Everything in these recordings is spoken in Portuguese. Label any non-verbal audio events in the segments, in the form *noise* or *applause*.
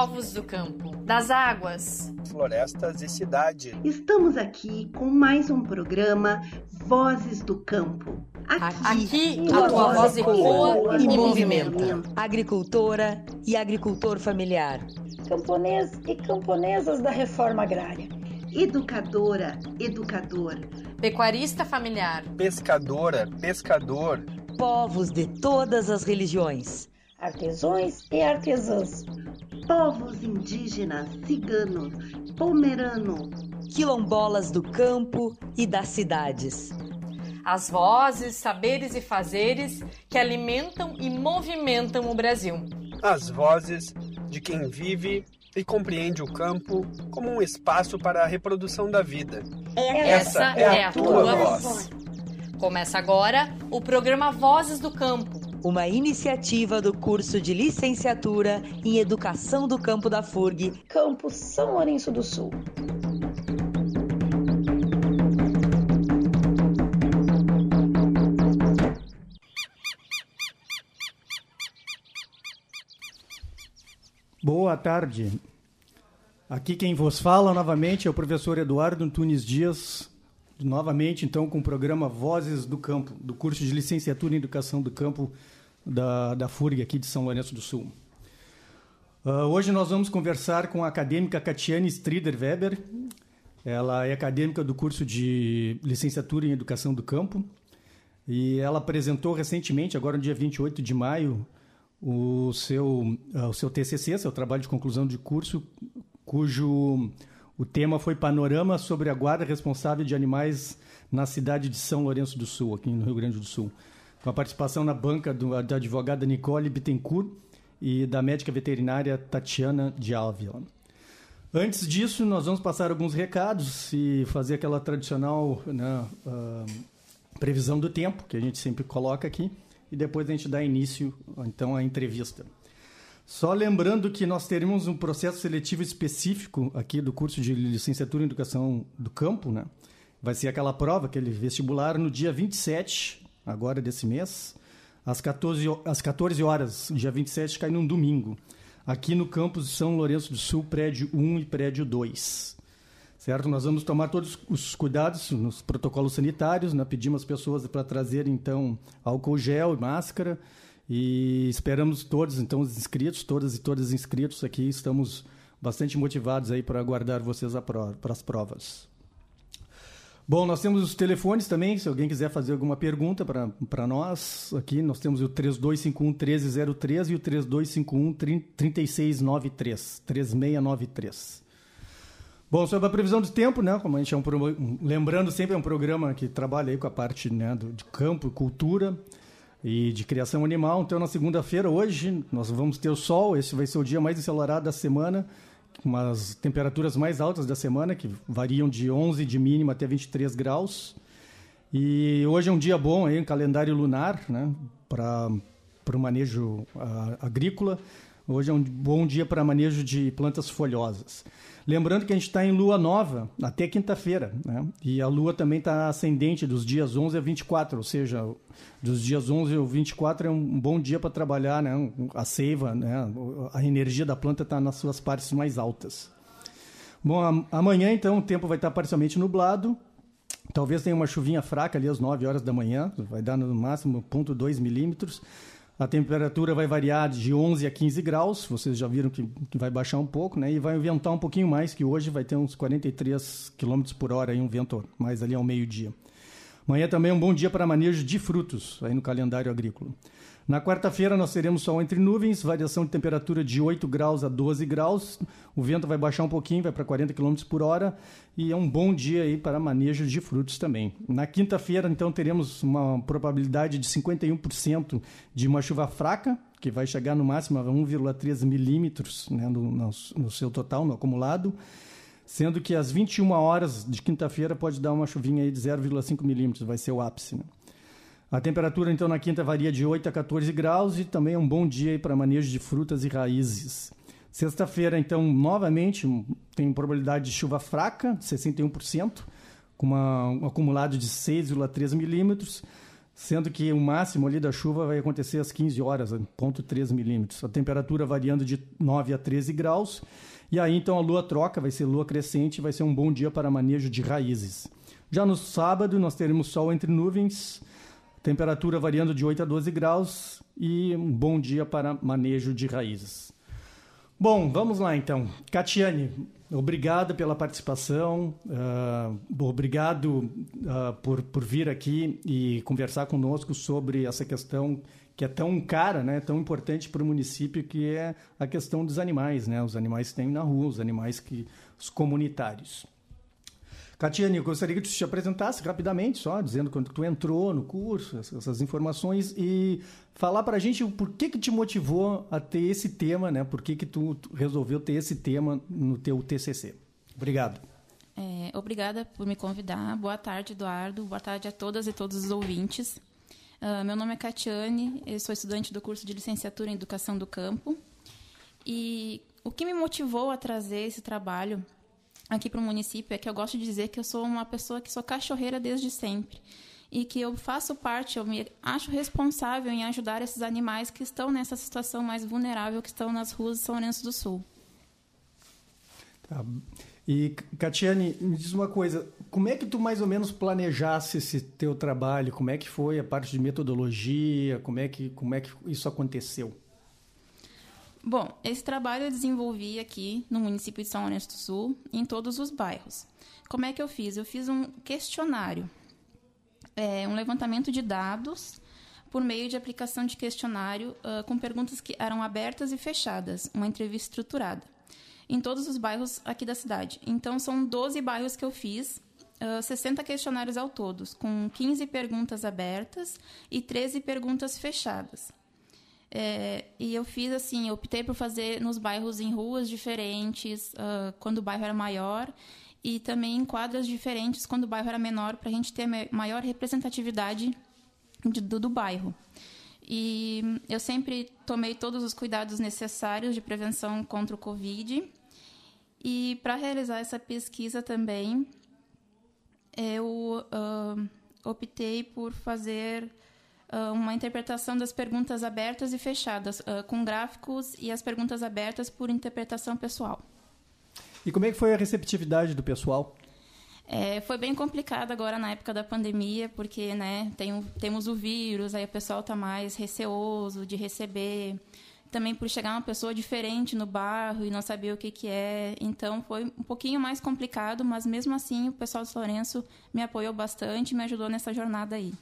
povos do campo, das águas, florestas e cidade. Estamos aqui com mais um programa Vozes do Campo. Aqui, aqui a tua voz ecoa e, e movimenta. Agricultora e agricultor familiar. Camponês e camponesas da reforma agrária. Educadora, educador. Pecuarista familiar. Pescadora, pescador. Povos de todas as religiões. Artesões e artesãs. Povos indígenas, ciganos, pomerano. Quilombolas do campo e das cidades as vozes, saberes e fazeres que alimentam e movimentam o Brasil. As vozes de quem vive e compreende o campo como um espaço para a reprodução da vida. Essa, Essa é, a, é a tua, tua voz. voz. Começa agora o programa Vozes do Campo. Uma iniciativa do curso de licenciatura em Educação do Campo da FURG, Campo São Lourenço do Sul. Boa tarde. Aqui quem vos fala novamente é o professor Eduardo Antunes Dias, novamente então com o programa Vozes do Campo, do curso de Licenciatura em Educação do Campo da, da FURG aqui de São Lourenço do Sul. Uh, hoje nós vamos conversar com a acadêmica Catiane Strider Weber. Ela é acadêmica do curso de Licenciatura em Educação do Campo e ela apresentou recentemente, agora no dia 28 de maio, o seu, uh, o seu TCC, seu trabalho de conclusão de curso, cujo o tema foi Panorama sobre a guarda responsável de animais na cidade de São Lourenço do Sul, aqui no Rio Grande do Sul. Com a participação na banca do, da advogada Nicole Bittencourt e da médica veterinária Tatiana de Ávila. Antes disso, nós vamos passar alguns recados e fazer aquela tradicional né, uh, previsão do tempo que a gente sempre coloca aqui e depois a gente dá início então à entrevista. Só lembrando que nós teremos um processo seletivo específico aqui do curso de licenciatura em educação do campo, né? Vai ser aquela prova, aquele vestibular no dia 27, agora desse mês, às 14, às 14 horas, dia 27 cai num domingo, aqui no campus de São Lourenço do Sul, prédio 1 e prédio 2 certo? Nós vamos tomar todos os cuidados nos protocolos sanitários, né? pedimos às pessoas para trazer então álcool gel e máscara e esperamos todos, então os inscritos, todas e todas inscritos aqui, estamos bastante motivados aí para aguardar vocês para as provas. Bom, nós temos os telefones também, se alguém quiser fazer alguma pergunta para nós, aqui nós temos o 3251-1303 e o 3251-3693, 3693. Bom, sobre a previsão do tempo, né? Como a gente é um lembrando sempre é um programa que trabalha aí com a parte né, do, de campo, cultura e de criação animal. Então, na segunda-feira, hoje, nós vamos ter o sol. Esse vai ser o dia mais ensolarado da semana, com as temperaturas mais altas da semana, que variam de 11 de mínima até 23 graus. E hoje é um dia bom aí, um calendário lunar, né? Para o manejo a, agrícola. Hoje é um bom dia para manejo de plantas folhosas. Lembrando que a gente está em lua nova até quinta-feira, né? E a lua também está ascendente dos dias 11 a 24, ou seja, dos dias 11 ao 24 é um bom dia para trabalhar, né? A seiva, né? A energia da planta está nas suas partes mais altas. Bom, amanhã então o tempo vai estar tá parcialmente nublado. Talvez tenha uma chuvinha fraca ali às 9 horas da manhã, vai dar no máximo 0,2 milímetros. A temperatura vai variar de 11 a 15 graus, vocês já viram que, vai baixar um pouco, né? E vai ventar um pouquinho mais, que hoje vai ter uns 43 km por hora, aí, um vento mais ali ao meio-dia. Amanhã também é um bom dia para manejo de frutos, aí no calendário agrícola. Na quarta-feira nós teremos sol entre nuvens, variação de temperatura de 8 graus a 12 graus. O vento vai baixar um pouquinho, vai para 40 km por hora e é um bom dia aí para manejo de frutos também. Na quinta-feira, então, teremos uma probabilidade de 51% de uma chuva fraca, que vai chegar no máximo a 1,3 milímetros né, no, no, seu total, no acumulado sendo que às 21 horas de quinta-feira pode dar uma chuvinha aí de 0,5 milímetros, vai ser o ápice. Né? A temperatura, então, na quinta varia de 8 a 14 graus e também é um bom dia para manejo de frutas e raízes. Sexta-feira, então, novamente, tem probabilidade de chuva fraca, 61%, com uma, um acumulado de 6,3 milímetros. sendo que o máximo ali da chuva vai acontecer às 15 horas, ponto 3 milímetros. A temperatura variando de 9 a 13 graus. E aí, então, a lua troca, vai ser lua crescente, vai ser um bom dia para manejo de raízes. Já no sábado, nós teremos sol entre nuvens, temperatura variando de 8 a 12 graus e um bom dia para manejo de raízes. Bom, vamos lá então. Catiane, obrigado pela participação, uh, obrigado uh, por, por vir aqui e conversar conosco sobre essa questão que é tão cara, né, tão importante para o município, que é a questão dos animais, né, os animais que tem na rua, os animais que os comunitários. Catiane, eu gostaria que tu te apresentasse rapidamente, só dizendo quando tu entrou no curso, essas informações e falar para a gente o porquê que te motivou a ter esse tema, né? Por que que tu, resolveu ter esse tema no teu TCC? Obrigado. É, obrigada por me convidar. Boa tarde, Eduardo. Boa tarde a todas e todos os ouvintes. Uh, meu nome é Catiane, eu sou estudante do curso de licenciatura em Educação do Campo. E o que me motivou a trazer esse trabalho aqui para o município é que eu gosto de dizer que eu sou uma pessoa que sou cachorreira desde sempre e que eu faço parte, eu me acho responsável em ajudar esses animais que estão nessa situação mais vulnerável, que estão nas ruas de São Lourenço do Sul. Tá. E, Catiane, me diz uma coisa, como é que tu mais ou menos planejasse esse teu trabalho? Como é que foi a parte de metodologia? Como é que, como é que isso aconteceu? Bom, esse trabalho eu desenvolvi aqui no município de São Lourenço do Sul, em todos os bairros. Como é que eu fiz? Eu fiz um questionário, é, um levantamento de dados por meio de aplicação de questionário uh, com perguntas que eram abertas e fechadas, uma entrevista estruturada, em todos os bairros aqui da cidade. Então, são 12 bairros que eu fiz, uh, 60 questionários ao todo, com 15 perguntas abertas e 13 perguntas fechadas. É, e eu fiz assim, eu optei por fazer nos bairros em ruas diferentes, uh, quando o bairro era maior, e também em quadras diferentes quando o bairro era menor, para a gente ter maior representatividade de, do, do bairro. E eu sempre tomei todos os cuidados necessários de prevenção contra o Covid. E para realizar essa pesquisa também, eu uh, optei por fazer uh, uma interpretação das perguntas abertas e fechadas, uh, com gráficos e as perguntas abertas por interpretação pessoal. E como é que foi a receptividade do pessoal? É, foi bem complicado agora na época da pandemia, porque né, tem, temos o vírus, aí o pessoal está mais receoso de receber. Também por chegar uma pessoa diferente no bairro e não saber o que, que é. Então foi um pouquinho mais complicado, mas mesmo assim o pessoal de Lourenço me apoiou bastante e me ajudou nessa jornada aí.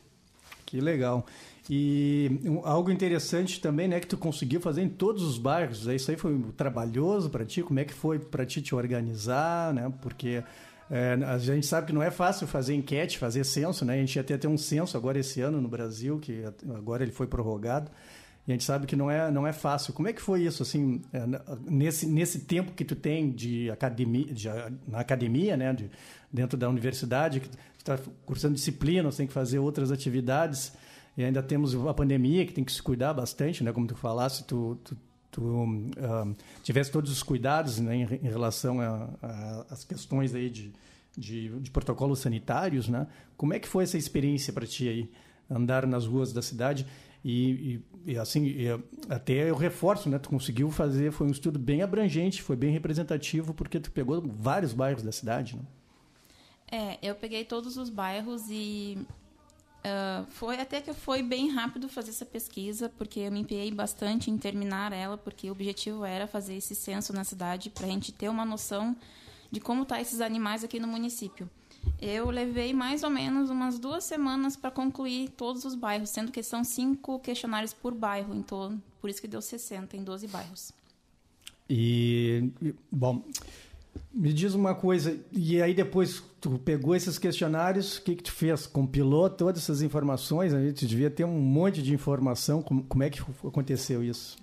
Que legal. E algo interessante também, né, que tu conseguiu fazer em todos os bairros. Isso aí foi trabalhoso para ti. Como é que foi para ti te organizar, né? Porque é, a gente sabe que não é fácil fazer enquete, fazer censo, né? A gente ia ter até um censo agora esse ano no Brasil, que agora ele foi prorrogado. E a gente sabe que não é, não é fácil. Como é que foi isso, assim, é, nesse, nesse tempo que tu tem de academia, de, na academia, né, de, dentro da universidade, que está cursando disciplina, tem que fazer outras atividades, e ainda temos a pandemia, que tem que se cuidar bastante, né, como tu falasse, tu, tu, tu tivesse todos os cuidados né, em, em relação às questões aí de, de, de protocolos sanitários, né? Como é que foi essa experiência para ti aí, andar nas ruas da cidade? E, e, e assim, e, até eu reforço, né? Tu conseguiu fazer, foi um estudo bem abrangente, foi bem representativo, porque tu pegou vários bairros da cidade, né? É, eu peguei todos os bairros e uh, foi até que foi bem rápido fazer essa pesquisa, porque eu me empenhei bastante em terminar ela, porque o objetivo era fazer esse censo na cidade para a gente ter uma noção de como tá esses animais aqui no município. Eu levei mais ou menos umas duas semanas para concluir todos os bairros, sendo que são cinco questionários por bairro, então por isso que deu 60 em 12 bairros. E, bom, me diz uma coisa, e aí depois tu pegou esses questionários, o que, que tu fez? Compilou todas essas informações? A gente devia ter um monte de informação, como, como é que aconteceu isso?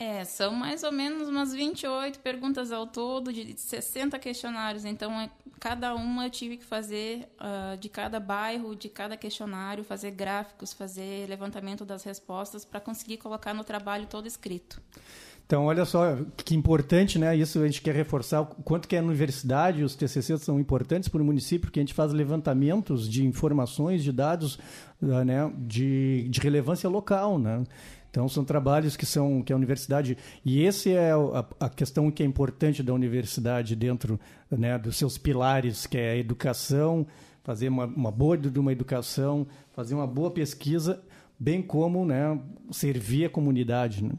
É, são mais ou menos umas 28 perguntas ao todo, de 60 questionários. Então, é, cada uma eu tive que fazer uh, de cada bairro, de cada questionário, fazer gráficos, fazer levantamento das respostas para conseguir colocar no trabalho todo escrito. Então, olha só que importante, né? Isso a gente quer reforçar o quanto que a universidade, os TCCs são importantes para o município, porque a gente faz levantamentos de informações, de dados ah, né, de, de relevância local, né? Então são trabalhos que são que a universidade e esse é a, a questão que é importante da universidade dentro né, dos seus pilares, que é a educação, fazer uma, uma boa de uma educação, fazer uma boa pesquisa, bem como né, servir a comunidade. Né?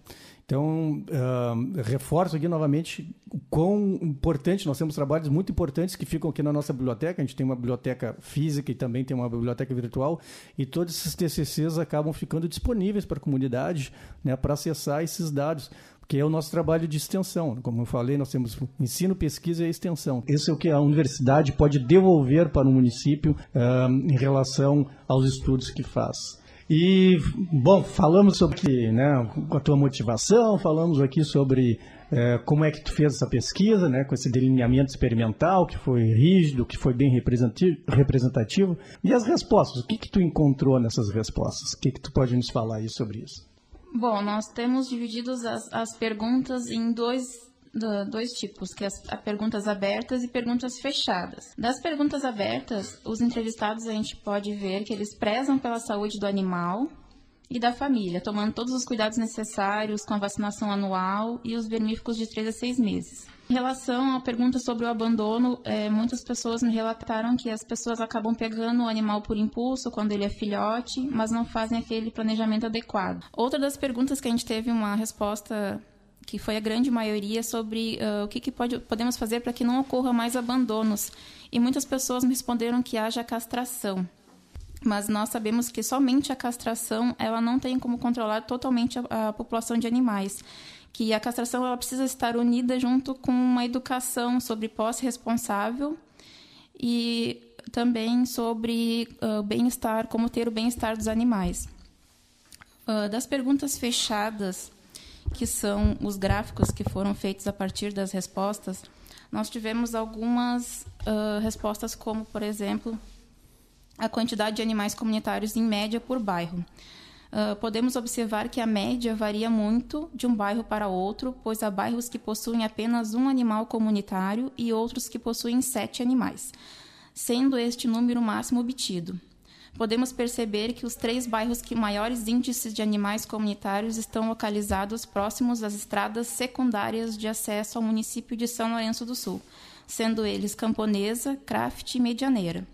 Então, uh, reforço aqui novamente o quão importante, nós temos trabalhos muito importantes que ficam aqui na nossa biblioteca, a gente tem uma biblioteca física e também tem uma biblioteca virtual, e todos esses TCCs acabam ficando disponíveis para a comunidade né, para acessar esses dados, porque é o nosso trabalho de extensão. Como eu falei, nós temos ensino, pesquisa e extensão. Esse é o que a universidade pode devolver para o município uh, em relação aos estudos que faz. E, bom, falamos sobre né, a tua motivação, falamos aqui sobre é, como é que tu fez essa pesquisa, né, com esse delineamento experimental que foi rígido, que foi bem representativo. E as respostas, o que, que tu encontrou nessas respostas? O que, que tu pode nos falar aí sobre isso? Bom, nós temos divididos as, as perguntas em dois dois tipos, que é as, as perguntas abertas e perguntas fechadas. Das perguntas abertas, os entrevistados a gente pode ver que eles prezam pela saúde do animal e da família, tomando todos os cuidados necessários com a vacinação anual e os vermífugos de 3 a 6 meses. Em relação à pergunta sobre o abandono, é, muitas pessoas me relataram que as pessoas acabam pegando o animal por impulso quando ele é filhote, mas não fazem aquele planejamento adequado. Outra das perguntas que a gente teve uma resposta que foi a grande maioria, sobre uh, o que, que pode, podemos fazer para que não ocorra mais abandonos. E muitas pessoas me responderam que haja castração. Mas nós sabemos que somente a castração ela não tem como controlar totalmente a, a população de animais. Que a castração ela precisa estar unida junto com uma educação sobre posse responsável e também sobre uh, bem-estar, como ter o bem-estar dos animais. Uh, das perguntas fechadas, que são os gráficos que foram feitos a partir das respostas, nós tivemos algumas uh, respostas, como, por exemplo, a quantidade de animais comunitários em média por bairro. Uh, podemos observar que a média varia muito de um bairro para outro, pois há bairros que possuem apenas um animal comunitário e outros que possuem sete animais, sendo este número máximo obtido podemos perceber que os três bairros que maiores índices de animais comunitários estão localizados próximos às estradas secundárias de acesso ao município de São Lourenço do Sul, sendo eles Camponesa, Craft e Medianeira.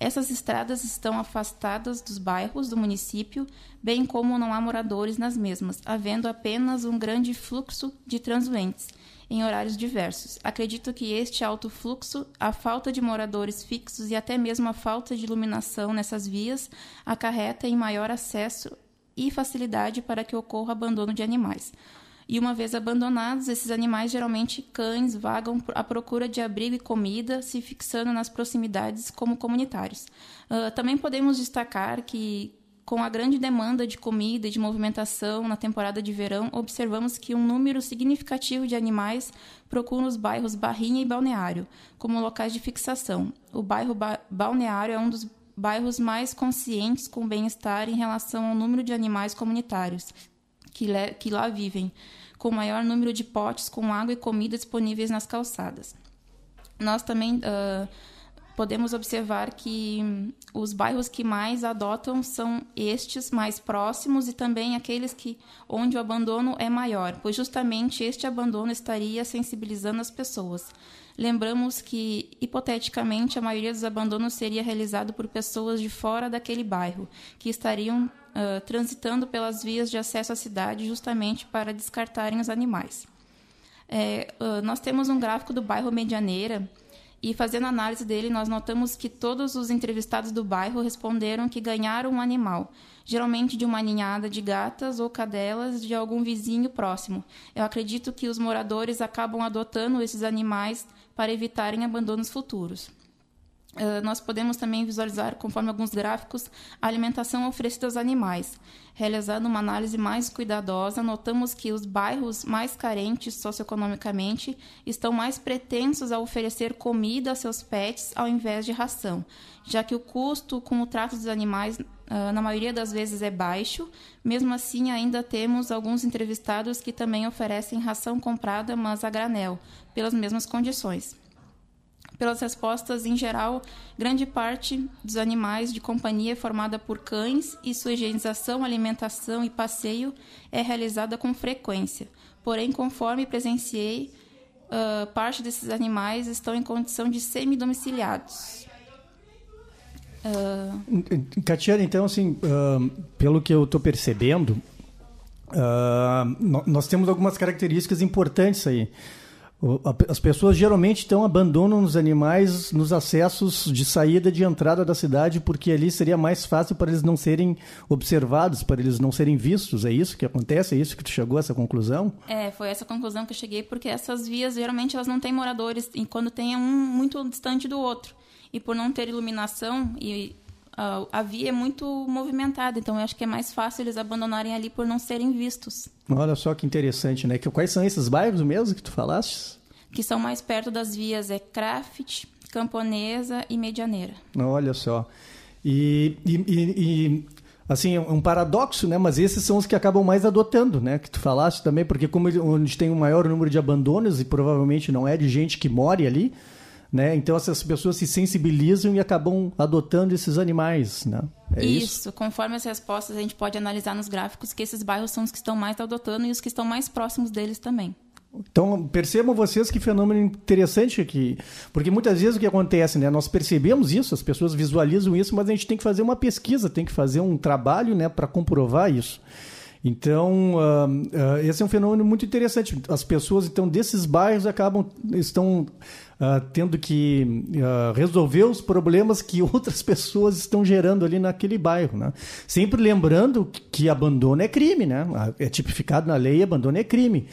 Essas estradas estão afastadas dos bairros do município, bem como não há moradores nas mesmas, havendo apenas um grande fluxo de transuentes em horários diversos. Acredito que este alto fluxo, a falta de moradores fixos e até mesmo a falta de iluminação nessas vias acarreta em maior acesso e facilidade para que ocorra abandono de animais. E uma vez abandonados, esses animais, geralmente cães, vagam à procura de abrigo e comida, se fixando nas proximidades como comunitários. Uh, também podemos destacar que com a grande demanda de comida e de movimentação na temporada de verão, observamos que um número significativo de animais procuram os bairros Barrinha e Balneário como locais de fixação. O bairro ba Balneário é um dos bairros mais conscientes com bem-estar em relação ao número de animais comunitários que, que lá vivem, com maior número de potes com água e comida disponíveis nas calçadas. Nós também. Uh, podemos observar que os bairros que mais adotam são estes mais próximos e também aqueles que onde o abandono é maior, pois justamente este abandono estaria sensibilizando as pessoas. Lembramos que, hipoteticamente, a maioria dos abandonos seria realizado por pessoas de fora daquele bairro, que estariam uh, transitando pelas vias de acesso à cidade justamente para descartarem os animais. É, nós temos um gráfico do bairro Medianeira, e fazendo análise dele, nós notamos que todos os entrevistados do bairro responderam que ganharam um animal, geralmente de uma ninhada de gatas ou cadelas de algum vizinho próximo. Eu acredito que os moradores acabam adotando esses animais para evitarem abandonos futuros. Uh, nós podemos também visualizar, conforme alguns gráficos, a alimentação oferecida aos animais. Realizando uma análise mais cuidadosa, notamos que os bairros mais carentes socioeconomicamente estão mais pretensos a oferecer comida a seus pets ao invés de ração, já que o custo com o trato dos animais, uh, na maioria das vezes, é baixo. Mesmo assim, ainda temos alguns entrevistados que também oferecem ração comprada, mas a granel, pelas mesmas condições pelas respostas em geral, grande parte dos animais de companhia é formada por cães e sua higienização, alimentação e passeio é realizada com frequência. Porém, conforme presenciei, uh, parte desses animais estão em condição de semi-domiciliados. Uh... Catiana, então, assim, uh, pelo que eu estou percebendo, nós temos algumas características importantes aí. As pessoas geralmente então abandonam os animais nos acessos de saída de entrada da cidade porque ali seria mais fácil para eles não serem observados, para eles não serem vistos. É isso que acontece? É isso que tu chegou a essa conclusão? É, foi essa conclusão que eu cheguei porque essas vias geralmente elas não têm moradores e quando tem é um muito distante do outro. E por não ter iluminação e a via é muito movimentada, então eu acho que é mais fácil eles abandonarem ali por não serem vistos. Olha só que interessante, né? Quais são esses bairros mesmo que tu falaste? Que são mais perto das vias é Craft, Camponesa e Medianeira. Olha só. E, e, e, assim, é um paradoxo, né? Mas esses são os que acabam mais adotando, né? Que tu falaste também, porque como onde tem um maior número de abandonos e provavelmente não é de gente que mora ali, né? Então essas pessoas se sensibilizam e acabam adotando esses animais, né? É isso, isso, conforme as respostas a gente pode analisar nos gráficos que esses bairros são os que estão mais adotando e os que estão mais próximos deles também. Então, percebam vocês que fenômeno interessante aqui. Porque muitas vezes o que acontece, né? Nós percebemos isso, as pessoas visualizam isso, mas a gente tem que fazer uma pesquisa, tem que fazer um trabalho né, para comprovar isso. Então, uh, uh, esse é um fenômeno muito interessante. As pessoas, então, desses bairros acabam, estão uh, tendo que uh, resolver os problemas que *laughs* outras pessoas estão gerando ali naquele bairro. Né? Sempre lembrando que abandono é crime, né? É tipificado na lei, abandono é crime.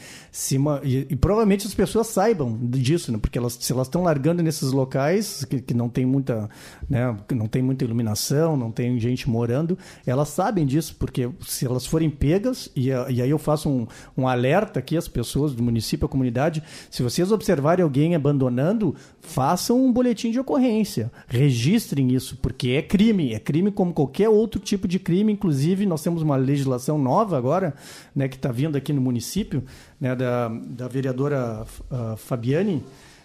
Uma, e, e, provavelmente as pessoas saibam disso, né? porque elas, se elas estão largando nesses locais que, que não tem muita, né? não tem muita iluminação, não tem gente morando, elas sabem disso, porque se elas forem pegas, e, e aí eu faço um, um alerta aqui às pessoas do município, à comunidade, se vocês observarem alguém abandonando, façam um boletim de ocorrência. Registrem isso, porque é crime. É crime como qualquer outro tipo de crime. Inclusive, nós temos uma legislação nova agora, né, que está vindo aqui no município, né, da, da vereadora uh, Fabiane.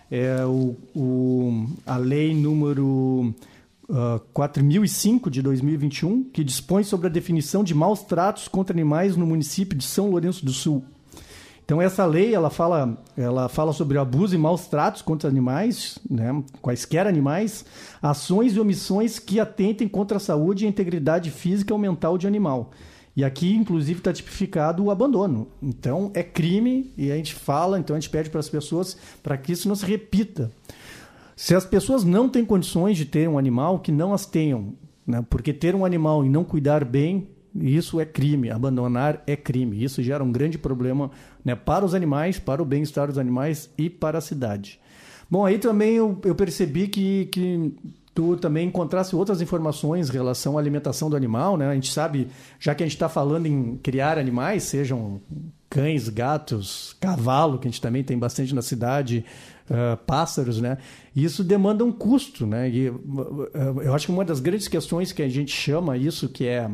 É o, o, a lei número uh, 4005 de 2021, que dispõe sobre a definição de maus tratos contra animais no município de São Lourenço do Sul. Então essa lei ela fala, ela fala sobre abuso e maus tratos contra animais, né, quaisquer animais, ações e omissões que atentem contra a saúde e a integridade física ou mental de animal. E aqui, inclusive, está tipificado o abandono. Então, é crime e a gente fala, então a gente pede para as pessoas para que isso não se repita. Se as pessoas não têm condições de ter um animal, que não as tenham. Né? Porque ter um animal e não cuidar bem isso é crime, abandonar é crime. Isso gera um grande problema né, para os animais, para o bem-estar dos animais e para a cidade. Bom, aí também eu, eu percebi que, que tu também encontrasse outras informações em relação à alimentação do animal, né? A gente sabe, já que a gente está falando em criar animais, sejam cães, gatos, cavalo, que a gente também tem bastante na cidade, uh, pássaros, né? Isso demanda um custo, né? E, uh, eu acho que uma das grandes questões que a gente chama isso, que é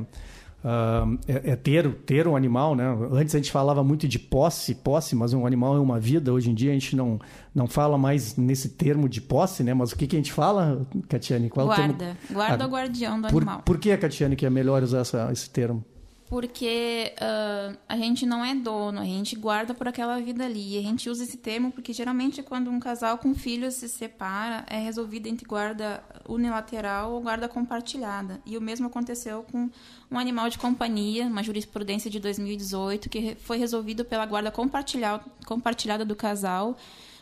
Uh, é, é, ter, ter um animal, né? Antes a gente falava muito de posse, posse, mas um animal é uma vida. Hoje em dia a gente não, não fala mais nesse termo de posse, né? Mas o que, que a gente fala, Catiane? Qual guarda. Termo? Guarda ou guardião do por, animal. Por que, Catiane, que é melhor usar essa, esse termo? Porque uh, a gente não é dono, a gente guarda por aquela vida ali. E a gente usa esse termo porque geralmente quando um casal com filhos se separa, é resolvido entre guarda unilateral ou guarda compartilhada. E o mesmo aconteceu com um animal de companhia, uma jurisprudência de 2018, que foi resolvido pela guarda compartilhada do casal,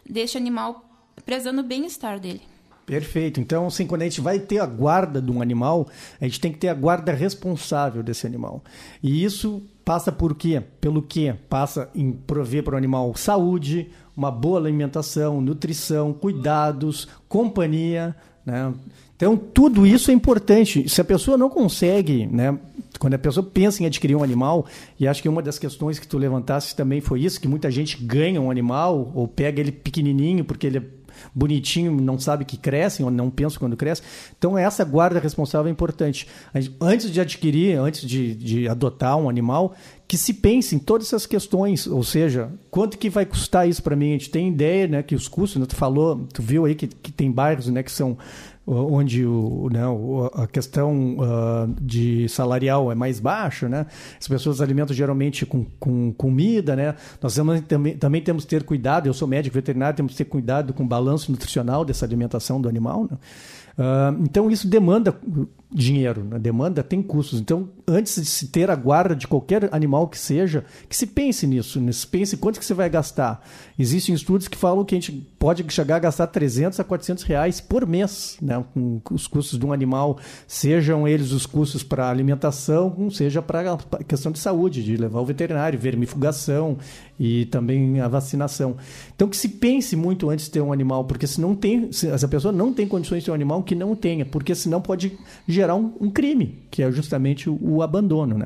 deste animal prezando o bem-estar dele. Perfeito. Então, assim, quando a gente vai ter a guarda de um animal, a gente tem que ter a guarda responsável desse animal. E isso passa por quê? Pelo quê? Passa em prover para o animal saúde, uma boa alimentação, nutrição, cuidados, companhia, Né? Então, tudo isso é importante. Se a pessoa não consegue, né, quando a pessoa pensa em adquirir um animal, e acho que uma das questões que tu levantaste também foi isso, que muita gente ganha um animal ou pega ele pequenininho porque ele é bonitinho, não sabe que cresce, ou não pensa quando cresce. Então, essa guarda responsável é importante. Antes de adquirir, antes de, de adotar um animal, que se pense em todas essas questões, ou seja, quanto que vai custar isso para mim? A gente tem ideia, né, que os custos, né, tu falou, tu viu aí que, que tem bairros, né, que são onde o, né, a questão uh, de salarial é mais baixa, né? As pessoas alimentam geralmente com, com comida, né? Nós temos, também, também temos que ter cuidado, eu sou médico veterinário, temos que ter cuidado com o balanço nutricional dessa alimentação do animal, né? Uh, então isso demanda dinheiro, né? demanda tem custos. Então, antes de se ter a guarda de qualquer animal que seja, que se pense nisso, né? se pense quanto que você vai gastar. Existem estudos que falam que a gente pode chegar a gastar 300 a 400 reais por mês, né? com os custos de um animal, sejam eles os custos para alimentação, seja para a questão de saúde, de levar o veterinário, vermifugação e também a vacinação. Então, que se pense muito antes de ter um animal, porque se não tem, se essa pessoa não tem condições de ter um animal, que não tenha, porque senão pode gerar um, um crime, que é justamente o, o, abandono, né?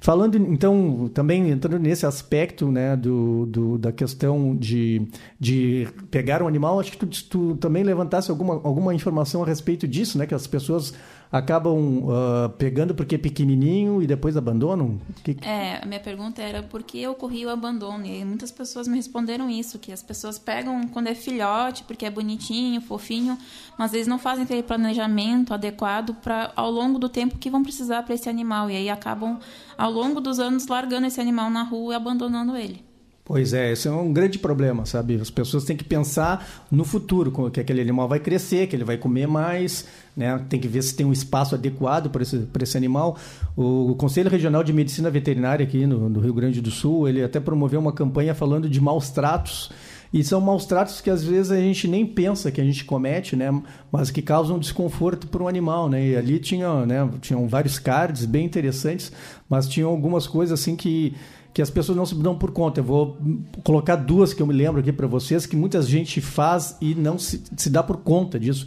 Falando, então, também entrando nesse aspecto, né, do, do, da questão de, de pegar um animal, acho que tu, tu também levantasse alguma, alguma informação a respeito disso, né, que as pessoas acabam uh, pegando porque é pequenininho e depois abandonam? Que... É, a minha pergunta era por que ocorria o abandono? E muitas pessoas me responderam isso, que as pessoas pegam quando é filhote, porque é bonitinho, fofinho, mas eles não fazem aquele planejamento adequado para ao longo do tempo que vão precisar para esse animal. E aí acabam, ao longo dos anos, largando esse animal na rua e abandonando ele. Pois é, esse é um grande problema, sabe? As pessoas têm que pensar no futuro, que aquele animal vai crescer, que ele vai comer mais, né? Tem que ver se tem um espaço adequado para esse, esse animal. O Conselho Regional de Medicina Veterinária aqui no, no Rio Grande do Sul, ele até promoveu uma campanha falando de maus tratos e são maus tratos que às vezes a gente nem pensa que a gente comete, né? Mas que causam desconforto para o animal, né? E ali tinha, né? Tinham vários cards bem interessantes, mas tinham algumas coisas assim que que as pessoas não se dão por conta. Eu vou colocar duas que eu me lembro aqui para vocês, que muita gente faz e não se, se dá por conta disso.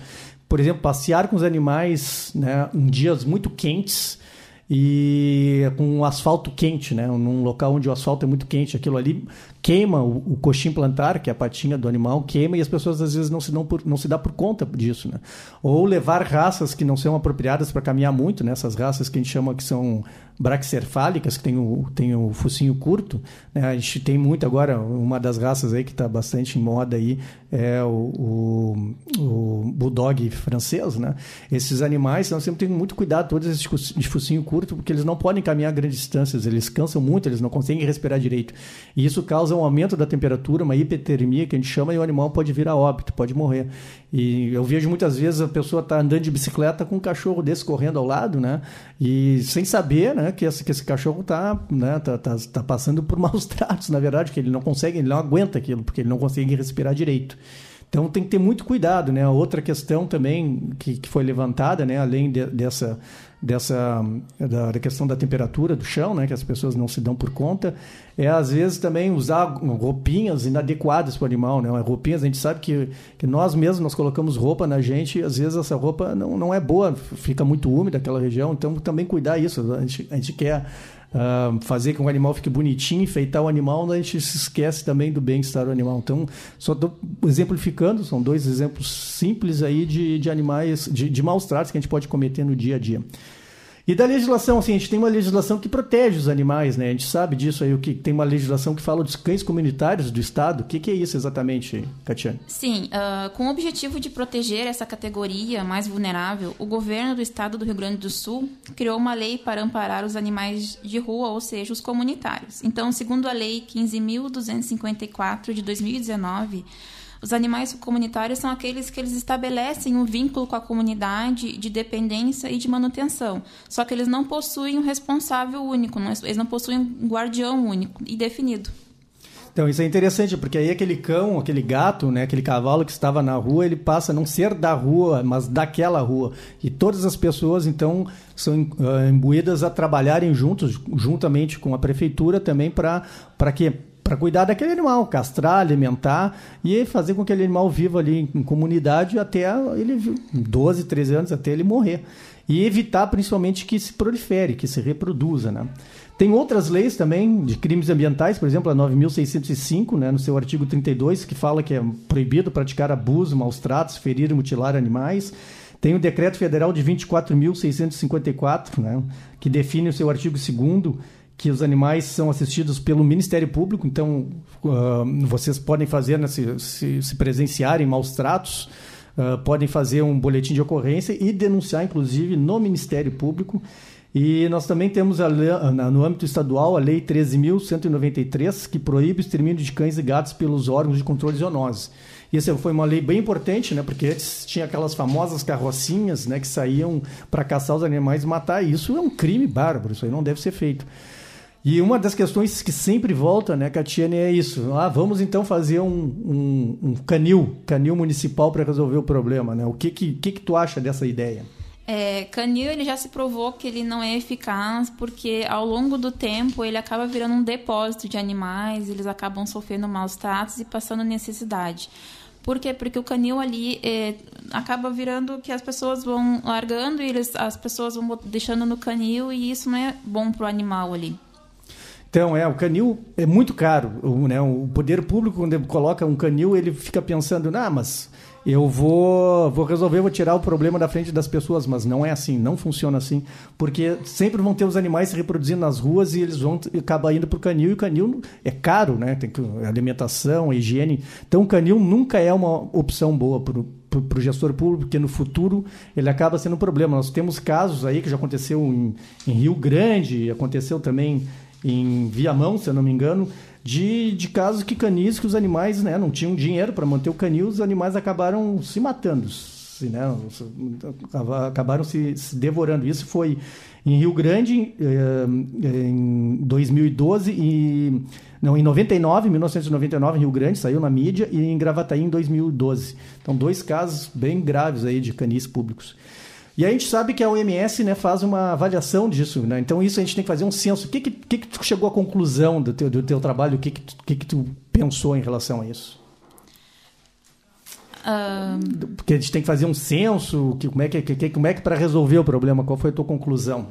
Por exemplo, passear com os animais né, em dias muito quentes e com um asfalto quente, né? Num local onde o asfalto é muito quente, aquilo ali queima o, o coxim plantar, que é a patinha do animal, queima e as pessoas às vezes não se dão por, não se dá por conta disso, né? Ou levar raças que não são apropriadas para caminhar muito, né? Essas raças que a gente chama que são braxerfálicas, que tem o, tem o focinho curto. Né? A gente tem muito agora, uma das raças aí que está bastante em moda aí é o, o, o, bulldog francês. Né? Esses animais, nós sempre temos muito cuidado, todos esses de focinho curto, porque eles não podem caminhar grandes distâncias, eles cansam muito, eles não conseguem respirar direito. E isso causa um aumento da temperatura, uma hipertermia, que a gente chama, e o animal pode vir a óbito, pode morrer. E eu vejo muitas vezes a pessoa tá andando de bicicleta com um cachorro desse correndo ao lado, né? E sem saber, né, que esse, que esse cachorro tá, né, tá, tá, tá passando por *laughs* maus tratos, na verdade, que ele não consegue, ele não aguenta aquilo, porque ele não consegue respirar direito. Então tem que ter muito cuidado, né? Outra questão também que, que foi levantada, né, além de, dessa dessa da, da, questão da temperatura do chão, né, que as pessoas não se dão por conta, é às vezes também usar roupinhas inadequadas para o animal, né? Roupinhas, a gente sabe que, que nós mesmos nós colocamos roupa na gente e às vezes essa roupa não, não é boa, fica muito úmida aquela região, então também cuidar isso, a gente, a gente quer uh, fazer com que o animal fique bonitinho, enfeitar o animal, a gente se esquece também do bem-estar do animal. Então, só estou exemplificando, são dois exemplos simples aí de, de animais, de, de maus tratos que a gente pode cometer no dia a dia. E da legislação, assim, a gente tem uma legislação que protege os animais, né? A gente sabe disso aí, o que tem uma legislação que fala dos cães comunitários do Estado. O que, que é isso exatamente, Catiane? Sim, uh, com o objetivo de proteger essa categoria mais vulnerável, o governo do Estado do Rio Grande do Sul criou uma lei para amparar os animais de rua, ou seja, os comunitários. Então, segundo a Lei 15.254 de 2019, os animais comunitários são aqueles que eles estabelecem um vínculo com a comunidade de dependência e de manutenção. Só que eles não possuem um responsável único, eles não possuem um guardião único e definido. Então, isso é interessante, porque aí aquele cão, aquele gato, né, aquele cavalo que estava na rua, ele passa a não ser da rua, mas daquela rua. E todas as pessoas, então, são uh, imbuídas a trabalharem juntos, juntamente com a prefeitura também, para quê? Para cuidar daquele animal, castrar, alimentar e fazer com que aquele animal viva ali em comunidade até ele 12, 13 anos até ele morrer. E evitar principalmente que se prolifere, que se reproduza, né? Tem outras leis também de crimes ambientais, por exemplo, a 9605, né, no seu artigo 32, que fala que é proibido praticar abuso, maus tratos, ferir e mutilar animais. Tem o decreto federal de 24.654, né, que define o seu artigo 2 que os animais são assistidos pelo Ministério Público, então uh, vocês podem fazer, né, se, se, se presenciarem maus tratos, uh, podem fazer um boletim de ocorrência e denunciar, inclusive, no Ministério Público. E nós também temos a, no âmbito estadual a Lei 13.193, que proíbe o extermínio de cães e gatos pelos órgãos de controle de zoonose. E essa foi uma lei bem importante, né? Porque antes tinha aquelas famosas carrocinhas, né? Que saíam para caçar os animais e matar. E isso é um crime bárbaro, isso aí não deve ser feito. E uma das questões que sempre volta, né, Catiane, é isso. Ah, vamos então fazer um, um, um canil, canil municipal para resolver o problema, né? O que que, que que tu acha dessa ideia? É, canil ele já se provou que ele não é eficaz porque ao longo do tempo ele acaba virando um depósito de animais, eles acabam sofrendo maus tratos e passando necessidade. Por quê? Porque o canil ali é, acaba virando que as pessoas vão largando e eles, as pessoas vão deixando no canil e isso não é bom para o animal ali. Então, é, o canil é muito caro. O, né, o poder público, quando ele coloca um canil, ele fica pensando, ah, mas eu vou, vou resolver, vou tirar o problema da frente das pessoas, mas não é assim, não funciona assim, porque sempre vão ter os animais se reproduzindo nas ruas e eles vão acabar indo para o canil, e o canil é caro, né? Tem que, alimentação, higiene. Então, o canil nunca é uma opção boa para o gestor público, porque no futuro ele acaba sendo um problema. Nós temos casos aí que já aconteceu em, em Rio Grande, aconteceu também em Viamão, se eu não me engano, de, de casos que canis, que os animais né, não tinham dinheiro para manter o canil, os animais acabaram se matando, se, né, acabaram se, se, devorando. Isso foi em Rio Grande eh, em 2012 e não em 99, 1999 em Rio Grande saiu na mídia e em Gravataí em 2012. Então dois casos bem graves aí de canis públicos. E a gente sabe que a OMS né, faz uma avaliação disso, né? Então isso a gente tem que fazer um censo. O que que, que, que tu chegou à conclusão do teu, do teu trabalho? O que que, tu, que que tu pensou em relação a isso? Um... Porque a gente tem que fazer um censo, que, como é que, que como é que para resolver o problema? Qual foi a tua conclusão?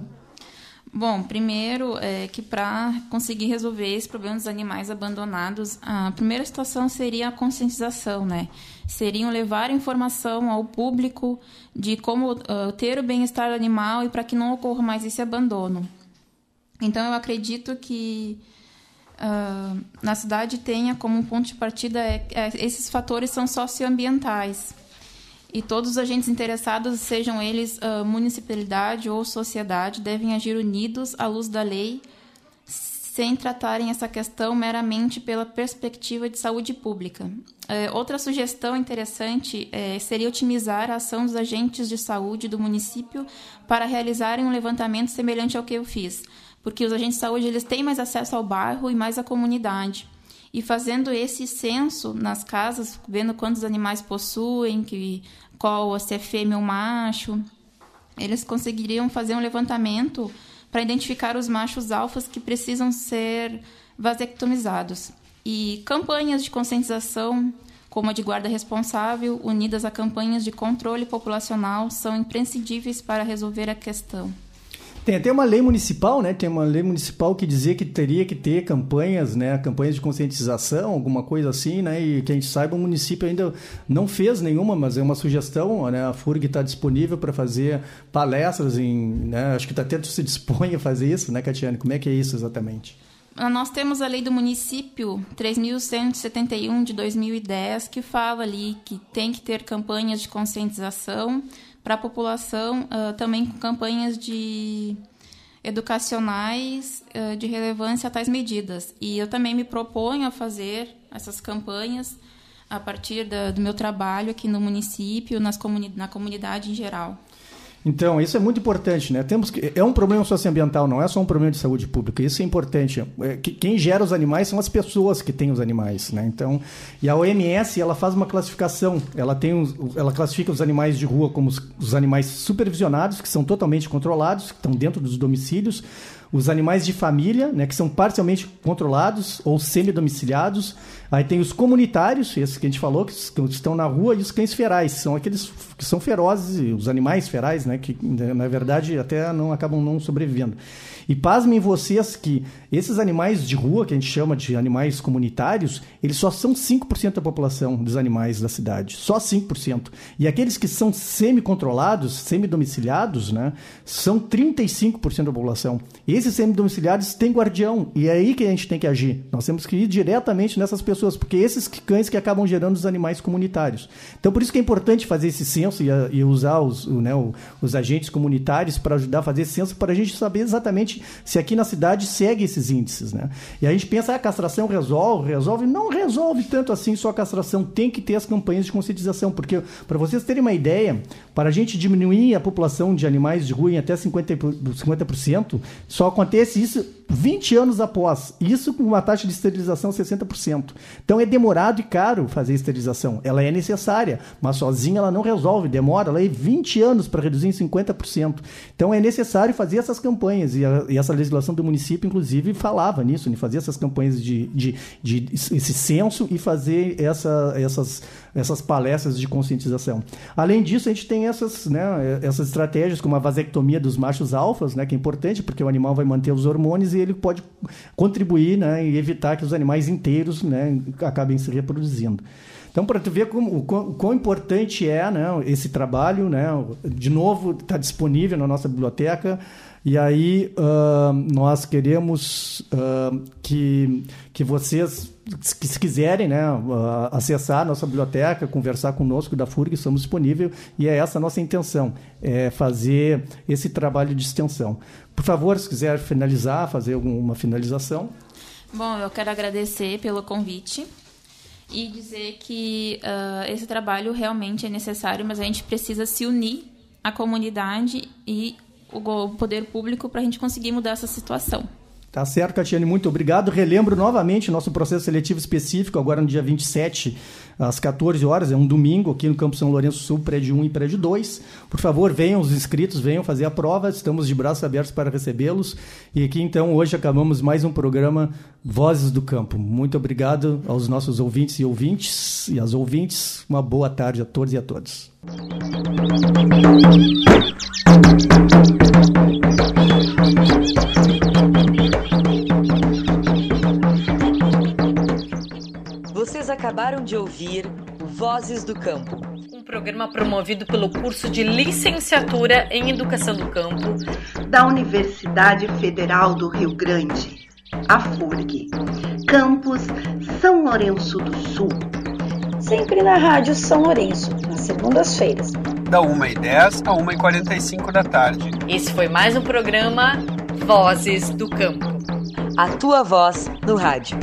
Bom, primeiro é que para conseguir resolver esse problema dos animais abandonados, a primeira situação seria a conscientização, né? Seriam levar informação ao público de como uh, ter o bem-estar animal e para que não ocorra mais esse abandono. Então, eu acredito que uh, na cidade tenha como ponto de partida é, é, esses fatores são socioambientais e todos os agentes interessados, sejam eles uh, municipalidade ou sociedade, devem agir unidos à luz da lei, sem tratarem essa questão meramente pela perspectiva de saúde pública. Uh, outra sugestão interessante uh, seria otimizar a ação dos agentes de saúde do município para realizarem um levantamento semelhante ao que eu fiz, porque os agentes de saúde eles têm mais acesso ao bairro e mais à comunidade e fazendo esse censo nas casas, vendo quantos animais possuem, que qual se é fêmea ou macho, eles conseguiriam fazer um levantamento para identificar os machos alfas que precisam ser vasectomizados. E campanhas de conscientização, como a de guarda responsável, unidas a campanhas de controle populacional, são imprescindíveis para resolver a questão. Tem até uma lei municipal, né? Tem uma lei municipal que dizia que teria que ter campanhas, né? Campanhas de conscientização, alguma coisa assim, né? E que a gente saiba, o município ainda não fez nenhuma, mas é uma sugestão, né? A FURG está disponível para fazer palestras em, né? Acho que até se dispõe a fazer isso, né, Catiane? Como é que é isso exatamente? Nós temos a lei do município 3.171 de 2010 que fala ali que tem que ter campanhas de conscientização para a população, uh, também com campanhas de educacionais uh, de relevância a tais medidas. E eu também me proponho a fazer essas campanhas a partir da, do meu trabalho aqui no município, nas comuni na comunidade em geral. Então, isso é muito importante, né? Temos que, é um problema socioambiental, não é só um problema de saúde pública. Isso é importante. É, quem gera os animais são as pessoas que têm os animais, né? Então, e a OMS, ela faz uma classificação. Ela tem ela classifica os animais de rua como os, os animais supervisionados, que são totalmente controlados, que estão dentro dos domicílios, os animais de família, né, que são parcialmente controlados ou semi-domiciliados. Aí tem os comunitários, esses que a gente falou, que estão na rua, e os cães ferais, são aqueles que são ferozes, os animais ferais, né, que na verdade até não acabam não sobrevivendo. E pasmem vocês que esses animais de rua, que a gente chama de animais comunitários, eles só são 5% da população dos animais da cidade. Só 5%. E aqueles que são semi-controlados, semi-domiciliados, né, são 35% da população. Esses semi-domiciliados têm guardião. E é aí que a gente tem que agir. Nós temos que ir diretamente nessas pessoas, porque esses cães que acabam gerando os animais comunitários. Então, por isso que é importante fazer esse censo e, e usar os, né, os agentes comunitários para ajudar a fazer esse censo, para a gente saber exatamente se aqui na cidade segue esses índices, né? E a gente pensa, ah, a castração resolve, resolve. Não resolve tanto assim só a castração. Tem que ter as campanhas de conscientização, porque, para vocês terem uma ideia, para a gente diminuir a população de animais de rua em até 50%, 50% só acontece isso 20 anos após. Isso com uma taxa de esterilização 60%. Então é demorado e caro fazer esterilização. Ela é necessária, mas sozinha ela não resolve. Demora ela 20 anos para reduzir em 50%. Então é necessário fazer essas campanhas. E, e, essa legislação do município, inclusive, falava nisso, de fazer essas campanhas de, de, de esse censo e fazer essa, essas essas palestras de conscientização. Além disso, a gente tem essas, né, essas estratégias como a vasectomia dos machos alfas, né, que é importante porque o animal vai manter os hormônios e ele pode contribuir né, e evitar que os animais inteiros né, acabem se reproduzindo. Então, para tu ver como, o, quão, o quão importante é né, esse trabalho, né, de novo, está disponível na nossa biblioteca. E aí uh, nós queremos uh, que, que vocês, se quiserem, né, uh, acessar a nossa biblioteca, conversar conosco da FURG, estamos disponíveis e é essa a nossa intenção, é fazer esse trabalho de extensão. Por favor, se quiser finalizar, fazer alguma finalização. Bom, eu quero agradecer pelo convite e dizer que esse trabalho realmente é necessário, mas a gente precisa se unir à comunidade e o poder público para a gente conseguir mudar essa situação. Tá certo, Catiane, muito obrigado. Relembro novamente nosso processo seletivo específico, agora no dia 27, às 14 horas, é um domingo, aqui no Campo São Lourenço Sul, prédio 1 e prédio 2. Por favor, venham os inscritos, venham fazer a prova, estamos de braços abertos para recebê-los. E aqui, então, hoje acabamos mais um programa Vozes do Campo. Muito obrigado aos nossos ouvintes e ouvintes e às ouvintes. Uma boa tarde a todos e a todas. Acabaram de ouvir Vozes do Campo. Um programa promovido pelo curso de Licenciatura em Educação do Campo da Universidade Federal do Rio Grande, a FURG, campus São Lourenço do Sul. Sempre na Rádio São Lourenço, nas segundas-feiras. Da 1h10 a 1h45 da tarde. Esse foi mais um programa Vozes do Campo. A tua voz no rádio.